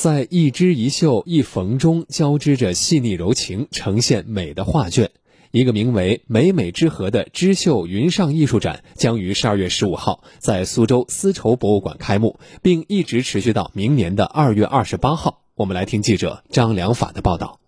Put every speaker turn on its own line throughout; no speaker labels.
在一枝一绣一缝中交织着细腻柔情，呈现美的画卷。一个名为“美美之和”的织绣云上艺术展将于十二月十五号在苏州丝绸博物馆开幕，并一直持续到明年的二月二十八号。我们来听记者张良法的报道。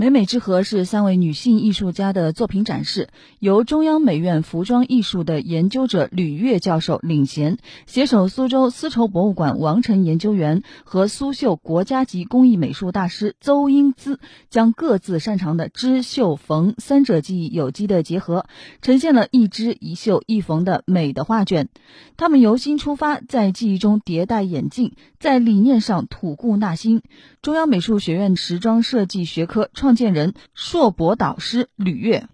美美之和是三位女性艺术家的作品展示，由中央美院服装艺术的研究者吕月教授领衔，携手苏州丝绸博物馆王晨研究员和苏绣国家级工艺美术大师邹英姿，将各自擅长的织绣缝三者技艺有机的结合，呈现了一织一绣一缝的美的画卷。他们由心出发，在技艺中迭代演进，在理念上吐故纳新。中央美术学院时装设计学科创创建人、硕博导师吕月，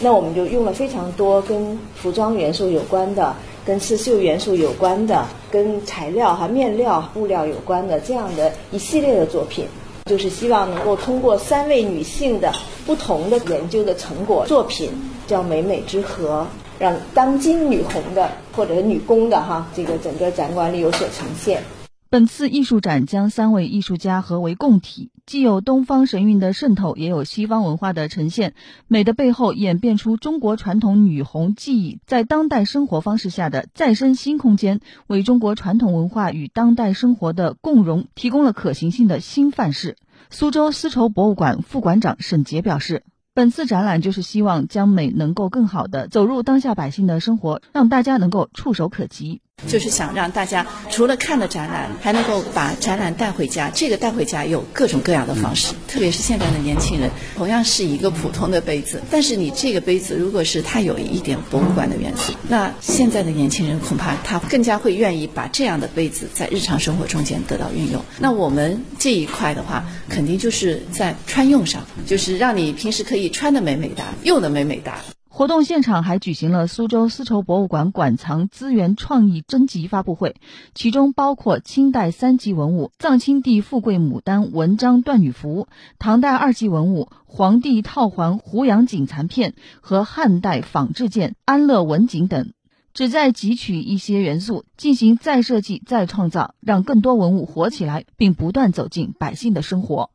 那我们就用了非常多跟服装元素有关的、跟刺绣元素有关的、跟材料哈面料、布料有关的这样的一系列的作品，就是希望能够通过三位女性的不同的研究的成果作品，叫美美之和，让当今女红的或者女工的哈这个整个展馆里有所呈现。
本次艺术展将三位艺术家合为共体，既有东方神韵的渗透，也有西方文化的呈现。美的背后演变出中国传统女红技艺在当代生活方式下的再生新空间，为中国传统文化与当代生活的共融提供了可行性的新范式。苏州丝绸博物馆副馆长沈杰表示，本次展览就是希望将美能够更好的走入当下百姓的生活，让大家能够触手可及。
就是想让大家除了看了展览，还能够把展览带回家。这个带回家有各种各样的方式，特别是现在的年轻人，同样是一个普通的杯子，但是你这个杯子如果是它有一点博物馆的元素，那现在的年轻人恐怕他更加会愿意把这样的杯子在日常生活中间得到运用。那我们这一块的话，肯定就是在穿用上，就是让你平时可以穿的美美哒，用的美美哒。
活动现场还举行了苏州丝绸博物馆馆藏资源创意征集发布会，其中包括清代三级文物藏青帝富贵牡丹文章缎女服、唐代二级文物皇帝套环胡杨锦残片和汉代仿制件安乐文锦等，旨在汲取一些元素进行再设计、再创造，让更多文物活起来，并不断走进百姓的生活。